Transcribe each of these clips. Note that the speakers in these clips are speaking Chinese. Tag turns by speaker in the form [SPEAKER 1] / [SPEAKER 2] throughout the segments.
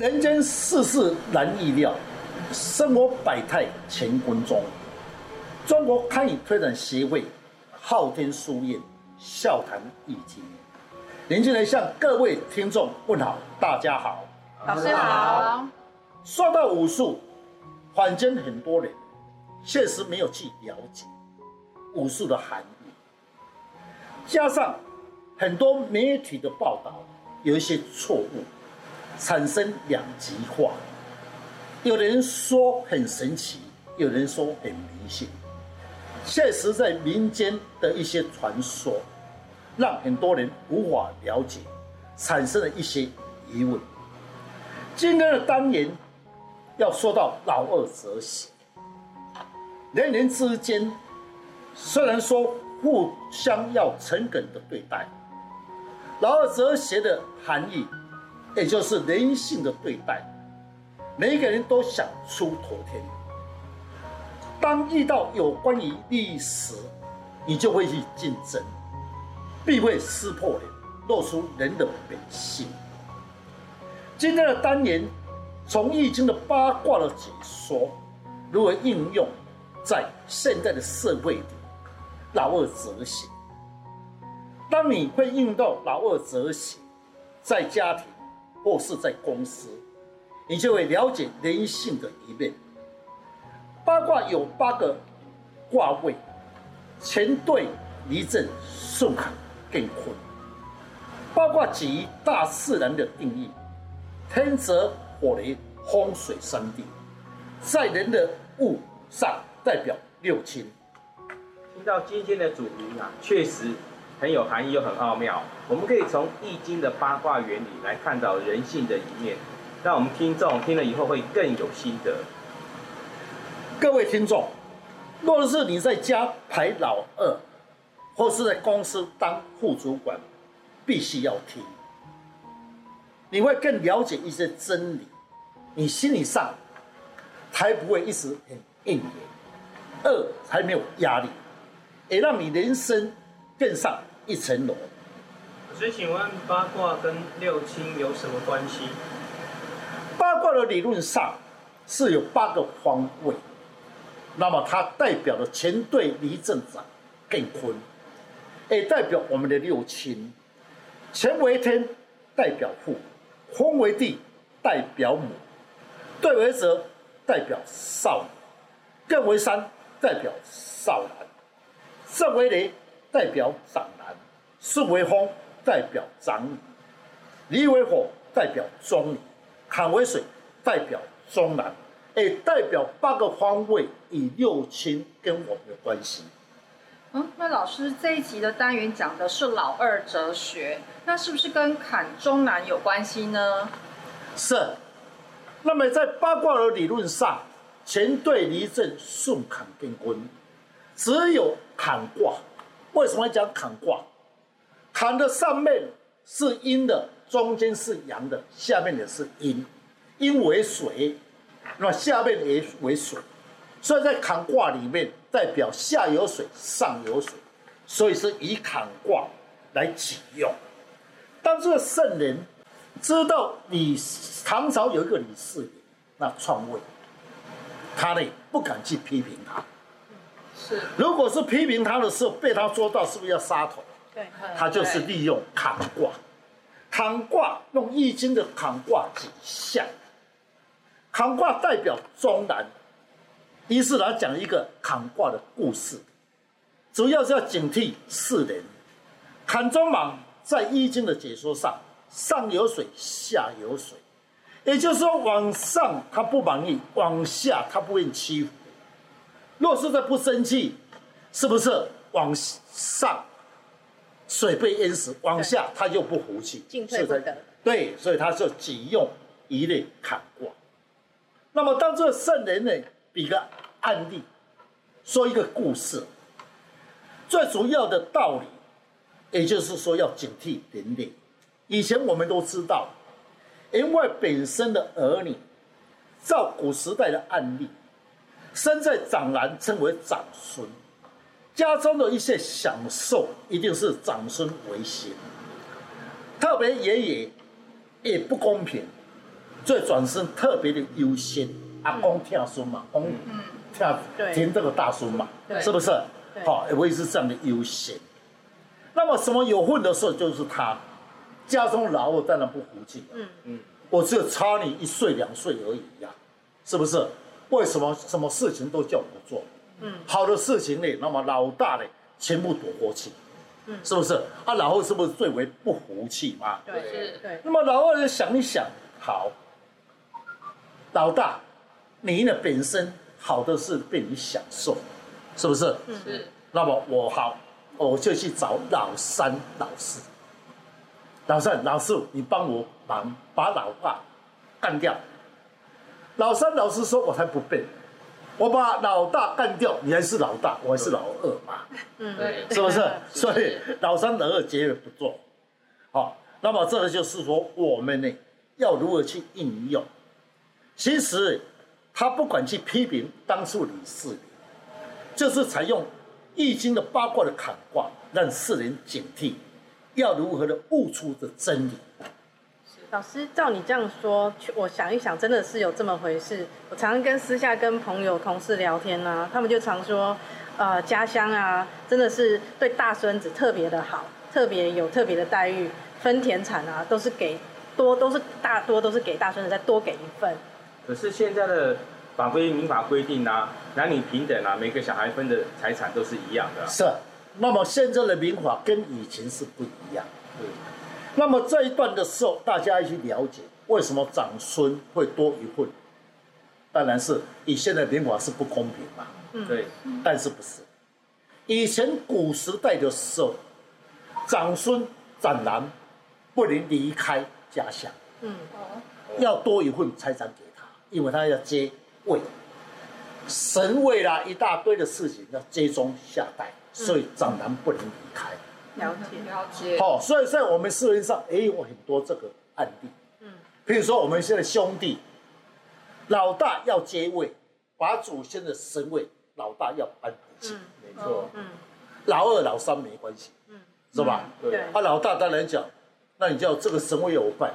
[SPEAKER 1] 人间世事难预料，生活百态乾坤中。中国堪舆推展协会昊天书院笑谈易经，年轻人向各位听众问好，大家好，
[SPEAKER 2] 老师好。
[SPEAKER 1] 说到武术，坊间很多人确实没有去了解武术的含义，加上很多媒体的报道有一些错误。产生两极化，有人说很神奇，有人说很迷信。现实，在民间的一些传说，让很多人无法了解，产生了一些疑问。今天的单元要说到老二哲学，人人之间虽然说互相要诚恳的对待，老二择邪的含义。也就是人性的对待，每一个人都想出头天。当遇到有关于利益时，你就会去竞争，必会撕破脸，露出人的本性。今天的单元从易经的八卦的解说，如何应用在现在的社会里，老二哲学。当你会用到老二哲学，在家庭。或是在公司，你就会了解人性的一面。八卦有八个卦位：乾兑离震巽坎艮坤。八卦基于大自然的定义：天泽火雷风水三地，在人的物上代表六亲。
[SPEAKER 2] 听到今天的主题啊，确实。很有含义又很奥妙，我们可以从易经的八卦原理来看到人性的一面，让我们听众听了以后会更有心得。
[SPEAKER 1] 各位听众，若是你在家排老二，或是在公司当副主管，必须要听，你会更了解一些真理，你心理上才不会一直很硬硬，二才没有压力，也让你人生更上。一层楼。
[SPEAKER 3] 所以，请问八卦跟六亲有什么关系？
[SPEAKER 1] 八卦的理论上是有八个方位，那么它代表了干兑离震长艮坤，也代表我们的六亲。乾为天，代表父；坤为地，代表母；兑为泽，代表少女；艮为山，代表少男；震为雷，代表长男，巽为风，代表长女；离为火，代表中女；坎为水，代表中男。诶，代表八个方位与六亲跟我们有关系。
[SPEAKER 4] 嗯，那老师这一集的单元讲的是老二哲学，那是不是跟坎中男有关系呢？
[SPEAKER 1] 是。那么在八卦的理论上，乾兑离震巽坎艮坤，只有坎卦。为什么要讲坎卦？坎的上面是阴的，中间是阳的，下面也是阴。阴为水，那下面也为水，所以在坎卦里面代表下有水，上有水，所以是以坎卦来启用。当这个圣人知道李唐朝有一个李世民，那篡位，他呢不敢去批评他。是如果是批评他的时候被他捉到，是不是要杀头？他就是利用坎卦。坎卦用易经的坎卦几象，坎卦代表中南。于是来讲一个坎卦的故事，主要是要警惕世人。坎中芒在易经的解说上，上有水，下有水，也就是说往上他不满意，往下他不愿欺负。若是在不生气，是不是往上水被淹死，往下他就不服气，进退不得。对，所以他就急用一类砍卦。那么当这个圣人呢，比个案例，说一个故事，最主要的道理，也就是说要警惕人类。以前我们都知道，因为本身的儿女，照古时代的案例。生在长男称为长孙，家中的一些享受一定是长孙为先。特别爷爷也不公平，最转身特别的优先。阿公跳孙嘛，公跳听这个大孙嘛，是不是？好，我也会是这样的优先。那么什么有份的时候，就是他家中老我当然不服气。嗯嗯，我只有差你一岁两岁而已呀，是不是？为什么什么事情都叫我做？嗯，好的事情呢，那么老大呢，全部躲过去。嗯，是不是？啊，老二是不是最为不服气嘛？
[SPEAKER 4] 对，是，对。
[SPEAKER 1] 那么老二就想一想，好，老大。你呢本身好的事被你享受，是不是？嗯，是。那么我好，我就去找老三、老四。老三、老四，你帮我忙，把老大干掉。老三、老四说：“我才不背，我把老大干掉，你还是老大，我还是老二嘛。”嗯，对，是不是？所以老三、老二绝对不做。好，那么这个就是说，我们呢要如何去应用？其实。他不管去批评当初李世民，就是采用易经的八卦的坎卦，让世人警惕，要如何的悟出这真理。
[SPEAKER 5] 老师，照你这样说，我想一想，真的是有这么回事。我常常跟私下跟朋友、同事聊天呢、啊，他们就常说，呃，家乡啊，真的是对大孙子特别的好，特别有特别的待遇，分田产啊，都是给多，都是大多都是给大孙子再多给一份。
[SPEAKER 2] 可是现在的法规民法规定啊，男女平等啊，每个小孩分的财产都是一样的。
[SPEAKER 1] 是，那么现在的民法跟以前是不一样。对。那么这一段的时候，大家要去了解为什么长孙会多一份？当然是以现在民法是不公平嘛。
[SPEAKER 2] 嗯。对。
[SPEAKER 1] 但是不是？以前古时代的时候，长孙长男不能离开家乡。嗯。要多一份财产给他。因为他要接位，神位啦，一大堆的事情要接中下代，所以长男不能离开。
[SPEAKER 5] 了解了解。
[SPEAKER 1] 好，所以在我们社会上也有很多这个案例。嗯。比如说我们现在兄弟，老大要接位，把祖先的神位，老大要搬回去。嗯，没错。嗯。老二、老三没关系。嗯。是吧？对。啊，老大当然讲，那你叫这个神位要我办，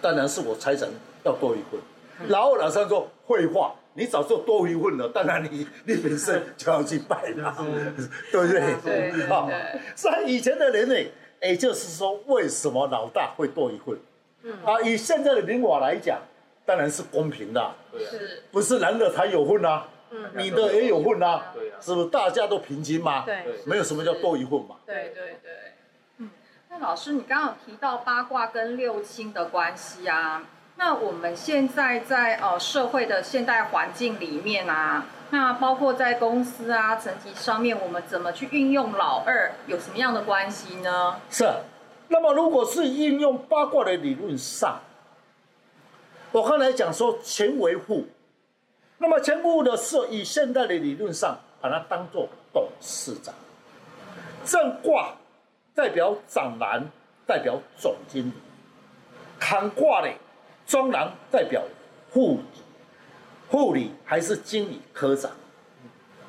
[SPEAKER 1] 当然是我财产要多一份。老二、老三说废话，你早就多一份了，当然你 你本身就要去拜了，对不对？对。好，所以以前的人呢，也就是说，为什么老大会多一份？嗯。啊，以现在的民法来讲，当然是公平的。对。是。不是男的才有份啊？嗯。女的也有份啊？对啊。是不是大家都平均吗？对。没有什么叫多一份嘛？
[SPEAKER 4] 对对对。嗯。那老师，你刚刚有提到八卦跟六亲的关系啊？那我们现在在呃社会的现代环境里面啊，那包括在公司啊层级上面，我们怎么去运用老二，有什么样的关系呢？
[SPEAKER 1] 是，那么如果是应用八卦的理论上，我刚才讲说干为父，那么干父的是，以现代的理论上，把它当做董事长，正卦代表长男，代表总经理，坎卦呢？中郎代表护护理还是经理科长，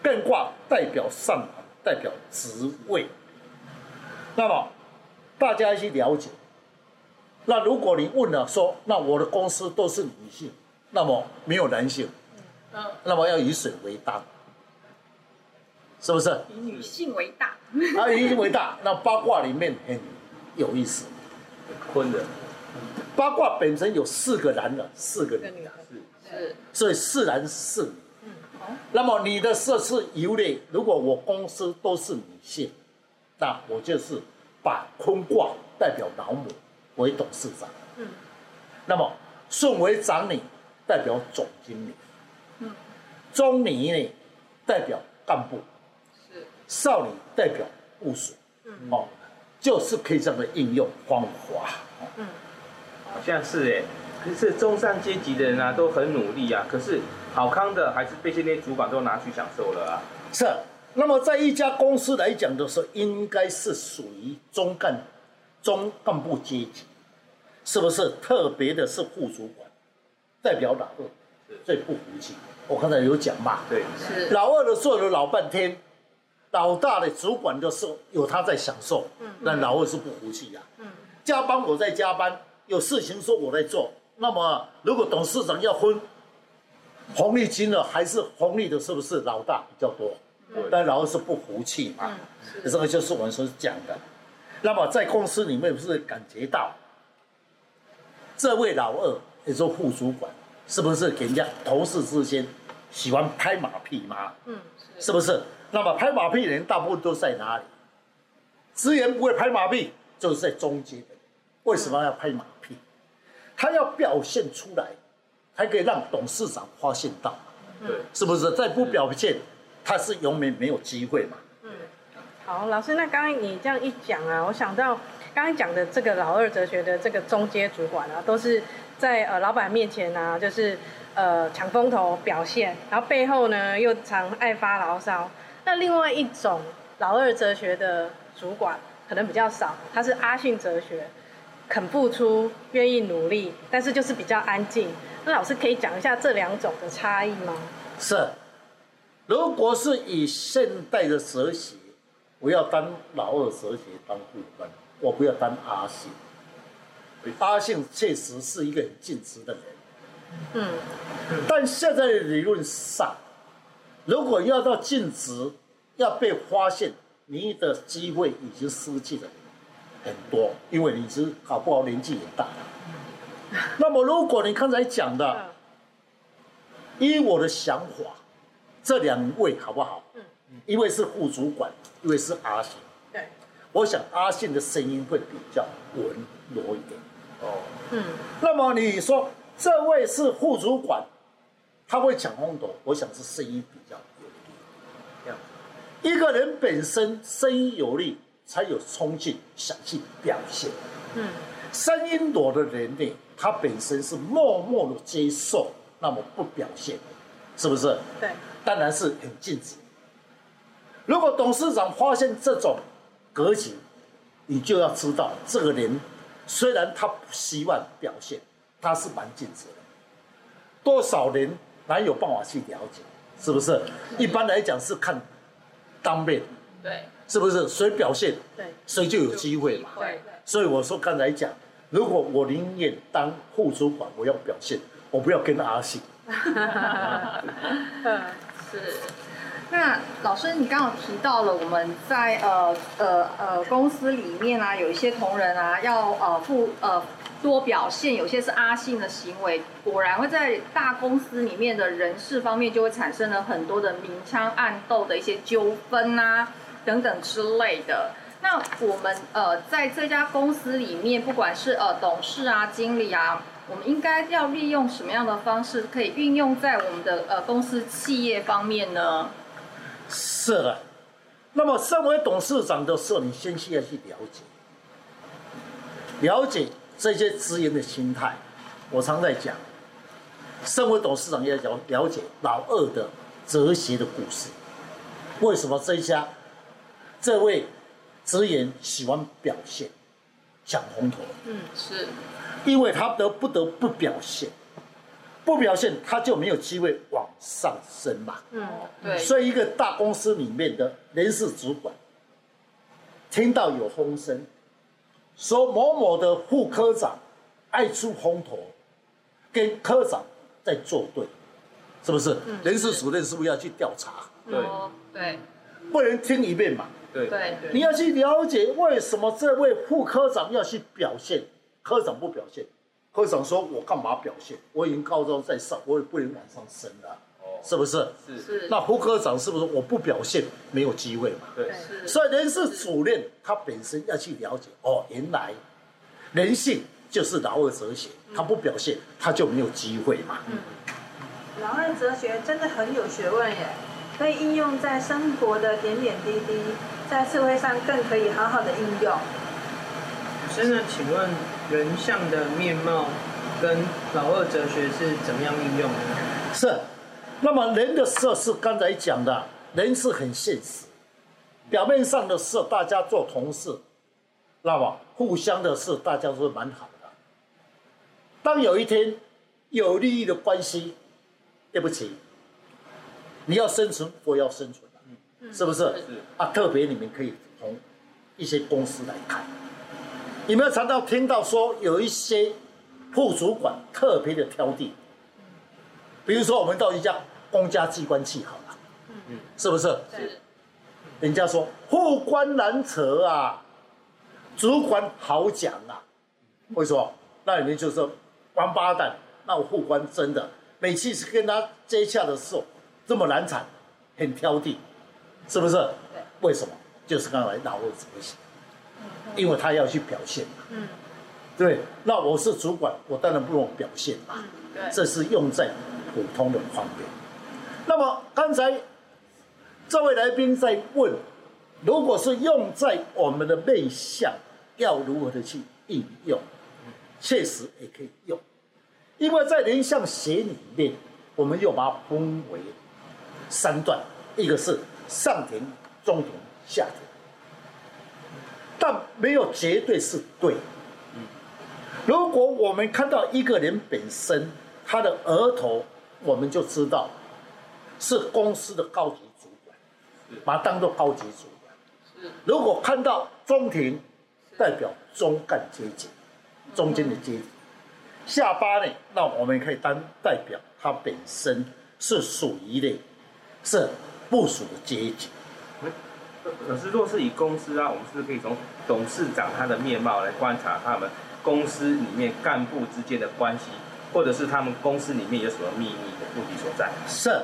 [SPEAKER 1] 艮卦代表上行，代表职位。那么大家一起了解。那如果你问了说，那我的公司都是女性，那么没有男性，那么要以水为当，是不是？
[SPEAKER 4] 以女性为大。
[SPEAKER 1] 啊，以女性为大，那八卦里面很有意思，坤的。八卦本身有四个男的，四个女的，是，所以四男四女。嗯，好。那么你的设是由类，如果我公司都是女性，那我就是把坤卦代表老母为董事长。嗯。那么顺为长女代表总经理。嗯。中女呢代表干部。是。少女代表部署。嗯。哦，就是可以这样的应用方法。嗯。
[SPEAKER 2] 好像是哎，可是中上阶级的人啊都很努力啊，可是好康的还是被这些主管都拿去享受了啊。
[SPEAKER 1] 是，那么在一家公司来讲的时候，应该是属于中干、中干部阶级，是不是？特别的是副主管，代表老二，最不服气。我刚才有讲嘛，对，是老二的做了老半天，老大的主管的时候有他在享受，嗯，但老二是不服气呀，嗯，加班我在加班。有事情说我来做，那么如果董事长要分红利金了，还是红利的，是不是老大比较多？但老二是不服气嘛，这个就是我们所讲的。那么在公司里面，不是感觉到这位老二，也就是副主管，是不是给人家同事之间喜欢拍马屁吗？嗯，是不是？那么拍马屁的人大部分都在哪里？职员不会拍马屁，就是在中间的。为什么要拍马屁？他要表现出来，才可以让董事长发现到，对，是不是？再不表现，他是永远没有机会嘛。
[SPEAKER 5] 嗯，好，老师，那刚刚你这样一讲啊，我想到刚刚讲的这个老二哲学的这个中阶主管啊，都是在呃老板面前啊，就是呃抢风头表现，然后背后呢又常爱发牢骚。那另外一种老二哲学的主管可能比较少，他是阿信哲学。肯付出，愿意努力，但是就是比较安静。那老师可以讲一下这两种的差异吗？
[SPEAKER 1] 是，如果是以现代的哲学，我要当老二哲学当副官，我不要当阿信。阿信确实是一个很尽职的人，嗯，但现在的理论上，如果要到尽职，要被发现，你的机会已经失去了。很多，因为你是搞不好年纪也大了。那么，如果你刚才讲的，依我的想法，这两位好不好？一位是副主管，一位是阿信。对，我想阿信的声音会比较温柔一点。哦，嗯。那么你说这位是副主管，他会抢风头，我想是声音比较有力。一个人本身声音有力。才有冲劲，想去表现。嗯，声音弱的人呢，他本身是默默的接受，那么不表现，是不是？对，当然是很禁止。如果董事长发现这种格局，你就要知道，这个人虽然他不希望表现，他是蛮禁止的。多少人哪有办法去了解？是不是？一般来讲是看当面。对。是不是谁表现，谁就有机会嘛？对，所以我说刚才讲，如果我宁愿当副主管，我要表现，我不要跟阿信。
[SPEAKER 4] 是。那老师，你刚好提到了我们在呃呃呃公司里面啊，有一些同仁啊，要呃负呃多表现，有些是阿信的行为，果然会在大公司里面的人事方面就会产生了很多的明枪暗斗的一些纠纷啊。等等之类的，那我们呃在这家公司里面，不管是呃董事啊、经理啊，我们应该要利用什么样的方式，可以运用在我们的呃公司企业方面呢？
[SPEAKER 1] 是的，那么身为董事长的时候，你先需要去了解，了解这些职员的心态。我常在讲，身为董事长要了了解老二的哲学的故事，为什么这一家？这位职员喜欢表现，抢红头。嗯，是，因为他得不得不表现，不表现他就没有机会往上升嘛。嗯，对。所以一个大公司里面的人事主管，听到有风声，说某某的副科长爱出风头，跟科长在作对，是不是？嗯，人事主任是不是要去调查？对，对，不能听一遍嘛。对，对，你要去了解为什么这位副科长要去表现，科长不表现，科长说：“我干嘛表现？我已经高高在上，我也不能往上升了，哦，是不是？是是。那副科长是不是我不表现没有机会嘛？对，所以人事主任他本身要去了解，哦，原来人性就是老二哲学，他不表现他就没有机会嘛。嗯，
[SPEAKER 6] 老二哲学真的很有学问耶，可以应用在生活的点点滴滴。在社会上更可以好好的应用。
[SPEAKER 3] 先生请问人像的面貌跟老二哲学是怎么样应用的？
[SPEAKER 1] 是，那么人的色是刚才讲的，人是很现实。表面上的事大家做同事，那么互相的事大家都是蛮好的。当有一天有利益的关系，对不起，你要生存，我要生存。是不是？是啊，特别你们可以从一些公司来看，有没有常常听到说有一些副主管特别的挑剔。比如说，我们到一家公家机关去好了，嗯，是不是？
[SPEAKER 4] 是。
[SPEAKER 1] 人家说副官难扯啊，主管好讲啊。为什么？那里面就是王八蛋。那我副官真的每次是跟他接洽的时候这么难缠，很挑剔，是不是？为什么？就是刚才老二怎么想？因为他要去表现嘛。嗯。对。那我是主管，我当然不用表现嘛。嗯。对。这是用在普通的方面。那么刚才。这位来宾在问：如果是用在我们的面相，要如何的去应用？确实也可以用，因为在人相学里面，我们又把它分为三段：一个是上庭、中庭、下庭，但没有绝对是对。如果我们看到一个人本身，他的额头，我们就知道是公司的高级主管。把它当做高级主管。如果看到中庭，代表中干阶级，中间的阶级。下巴呢，那我们可以当代表他本身是属于的，是部署的阶级。
[SPEAKER 2] 可是，若是以公司啊，我们是不是可以从董事长他的面貌来观察他们公司里面干部之间的关系，或者是他们公司里面有什么秘密的目的所在？
[SPEAKER 1] 是，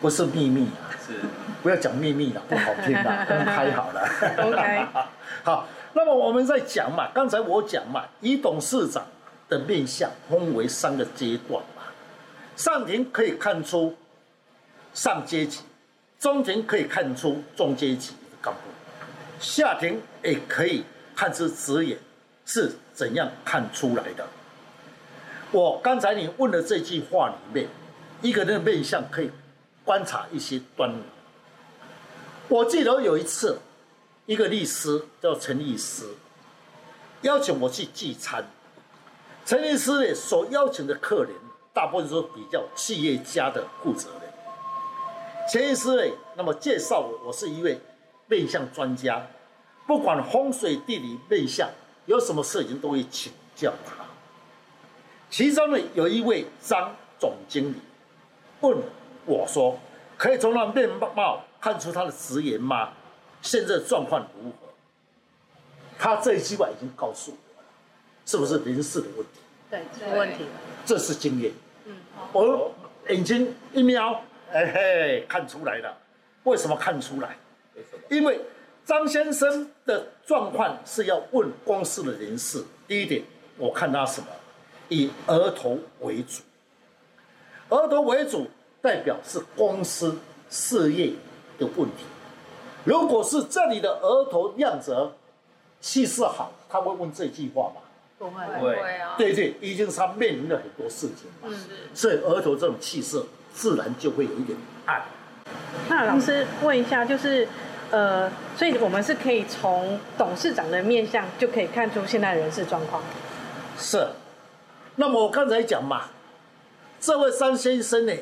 [SPEAKER 1] 不是秘密啊？是，不要讲秘密了，不好听了，公开好了。
[SPEAKER 5] OK，
[SPEAKER 1] 好，那么我们在讲嘛，刚才我讲嘛，以董事长的面相分为三个阶段嘛，上庭可以看出上阶级，中庭可以看出中阶级的干部，下庭也可以看出职业是怎样看出来的。我刚才你问的这句话里面，一个人的面相可以。观察一些端倪。我记得有一次，一个律师叫陈律师，邀请我去聚餐。陈律师呢，所邀请的客人，大部分都比较企业家的负责人。陈律师呢，那么介绍我，我是一位面相专家，不管风水地理面相，有什么事情都会请教他。其中呢，有一位张总经理问。我说，可以从他面貌看出他的职业吗？现在状况如何？他这一句话已经告诉我了，是不是人事的问题？
[SPEAKER 5] 对，这个问题。
[SPEAKER 1] 这是经验。嗯。我眼睛一瞄，哎嘿，看出来了。为什么看出来？因为张先生的状况是要问公司的人事。第一点，我看他什么？以额头为主。额头为主。代表是公司事业的问题。如果是这里的额头样子气势好，他会问这句话吗？
[SPEAKER 5] 不会，
[SPEAKER 2] 不会
[SPEAKER 5] 啊。
[SPEAKER 1] 对对，已经是他面临了很多事情嘛。是。所以额头这种气势，自然就会有一点暗。
[SPEAKER 5] 那老师问一下，就是呃，所以我们是可以从董事长的面相就可以看出现在人事状况。
[SPEAKER 1] 是。那么我刚才讲嘛，这位张先生呢？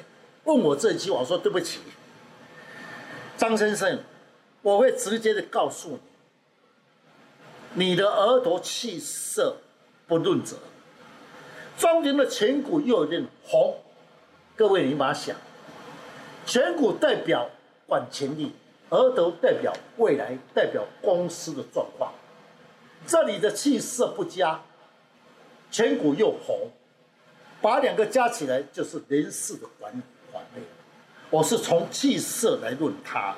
[SPEAKER 1] 问我这句，我说对不起，张先生，我会直接的告诉你，你的额头气色不润泽，中间的颧骨又有点红，各位你把它想，颧骨代表管权力，额头代表未来，代表公司的状况，这里的气色不佳，颧骨又红，把两个加起来就是人事的管理。我是从气色来论他，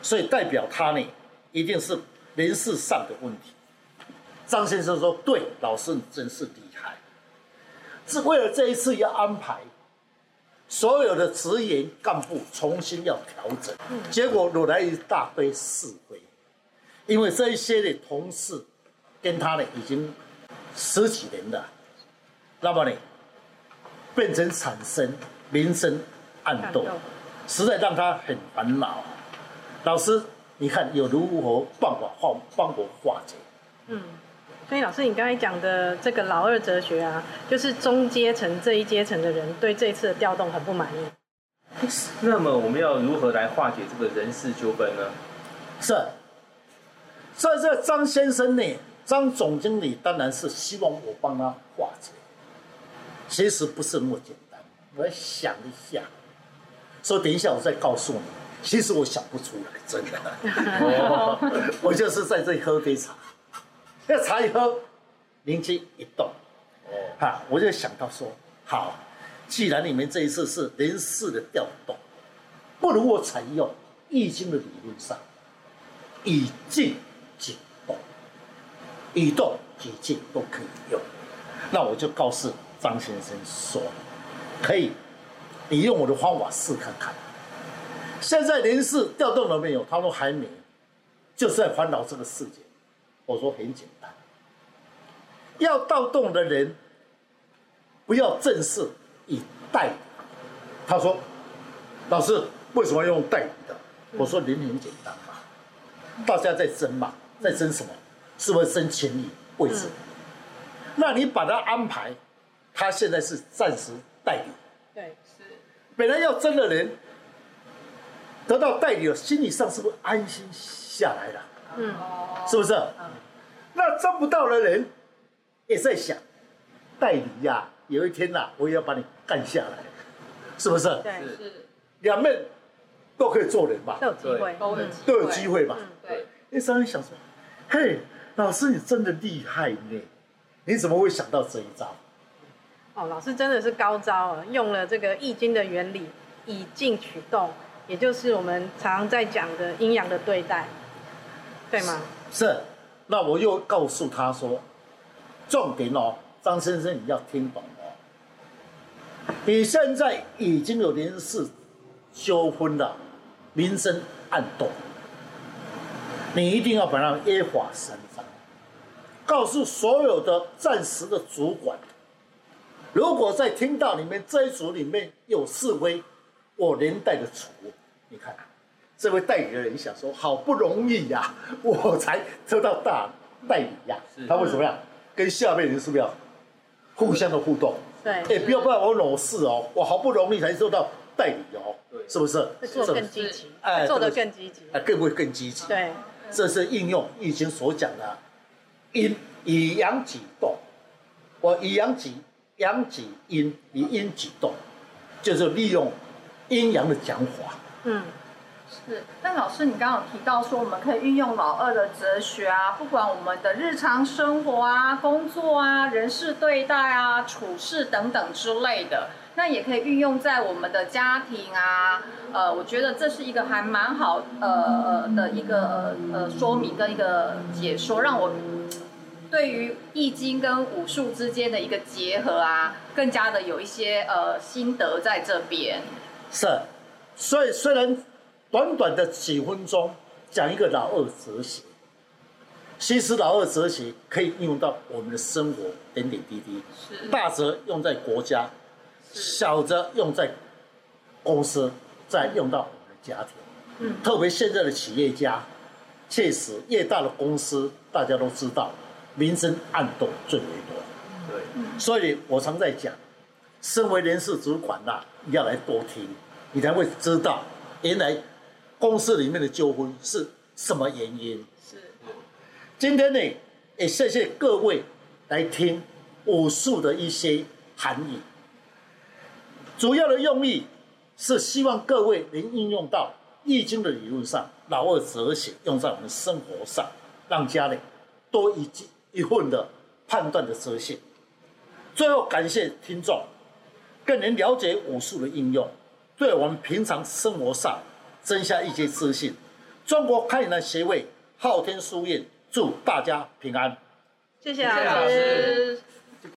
[SPEAKER 1] 所以代表他呢，一定是人事上的问题。张先生说：“对，老师你真是厉害，是为了这一次要安排所有的职员干部重新要调整，结果惹来一大堆是非，因为这一些的同事跟他呢已经十几年了，那么呢，变成产生明争暗斗。”实在让他很烦恼。老师，你看有如何办法化帮我化解？
[SPEAKER 5] 嗯，所以老师，你刚才讲的这个老二哲学啊，就是中阶层这一阶层的人对这次的调动很不满意。
[SPEAKER 2] 那么我们要如何来化解这个人事纠纷呢？
[SPEAKER 1] 是，在这张先生呢，张总经理当然是希望我帮他化解。其实不是那么简单。我要想一下，所以等一下我再告诉你。其实我想不出来，真的。我就是在这里喝杯茶，那茶一喝，灵机一动，哦，哈，我就想到说，好，既然你们这一次是人事的调动，不如我采用易经的理论上，以静解动，以动解静都可以用。那我就告诉张先生说，可以，你用我的方法试看看。现在人事调动了没有？他说还没，就是在烦恼这个事情。我说很简单，要盗动的人，不要正式以代理。他说，老师为什么要用代理的？我说人很简单嘛，大家在争嘛，在争什么？是不是争权力位置？那你把他安排，他现在是暂时代理。
[SPEAKER 5] 对，是。
[SPEAKER 1] 本来要争的人。得到代理了，心理上是不是安心下来了？嗯，是不是？嗯，那争不到的人也在想，代理呀、啊，有一天呐、啊，我也要把你干下来，是不是？
[SPEAKER 5] 对，是。
[SPEAKER 1] 两面都可以做人吧？
[SPEAKER 5] 都有机会，
[SPEAKER 1] 都有机会吧？
[SPEAKER 5] 嗯，对。
[SPEAKER 1] 那商人想说，嘿，老师你真的厉害呢，你怎么会想到这一招？
[SPEAKER 5] 哦，老师真的是高招啊，用了这个易经的原理，以静取动。也就是我们常常在讲的阴阳的对待，对吗？
[SPEAKER 1] 是，是。那我又告诉他说，重点哦，张先生你要听懂哦。你现在已经有人事纠纷了，民生暗动，你一定要把它约法三章，告诉所有的暂时的主管，如果在听到里面这一组里面有示威。我连带的处，你看，这位代理的人想说，好不容易呀、啊，我才得到大代理呀、啊，他为什么呀？跟下面人是不是要互相的互动？
[SPEAKER 5] 对，
[SPEAKER 1] 哎、欸，不要怪我惹事哦，我好不容易才做到代理哦，对，是不是？
[SPEAKER 5] 做更积极，哎，做得更积极，
[SPEAKER 1] 哎，更会更积极。
[SPEAKER 5] 对，
[SPEAKER 1] 这是应用易经所讲的阴以阳己动，我以阳己阳己阴以阴己动，就是利用。阴阳的讲法，
[SPEAKER 4] 嗯，是。但老师，你刚刚有提到说，我们可以运用老二的哲学啊，不管我们的日常生活啊、工作啊、人事对待啊、处事等等之类的，那也可以运用在我们的家庭啊。呃，我觉得这是一个还蛮好呃的一个呃呃说明跟一个解说，让我对于易经跟武术之间的一个结合啊，更加的有一些呃心得在这边。
[SPEAKER 1] 是，所以虽然短短的几分钟讲一个老二哲学，其实老二哲学可以应用到我们的生活点点滴滴，大则用在国家，小则用在公司，再用到我们的家庭。嗯，特别现在的企业家，确实越大的公司，大家都知道，明争暗斗最为多。对，所以我常在讲。身为人事主管呐，你要来多听，你才会知道原来公司里面的纠纷是什么原因。是。今天呢，也谢谢各位来听武术的一些含义。主要的用意是希望各位能应用到易经的理论上，老二哲学用在我们生活上，让家里多一一份的判断的哲学。最后感谢听众。更能了解武术的应用，对我们平常生活上增加一些自信。中国太极拳协会昊天书院祝大家平安。
[SPEAKER 5] 谢谢老师。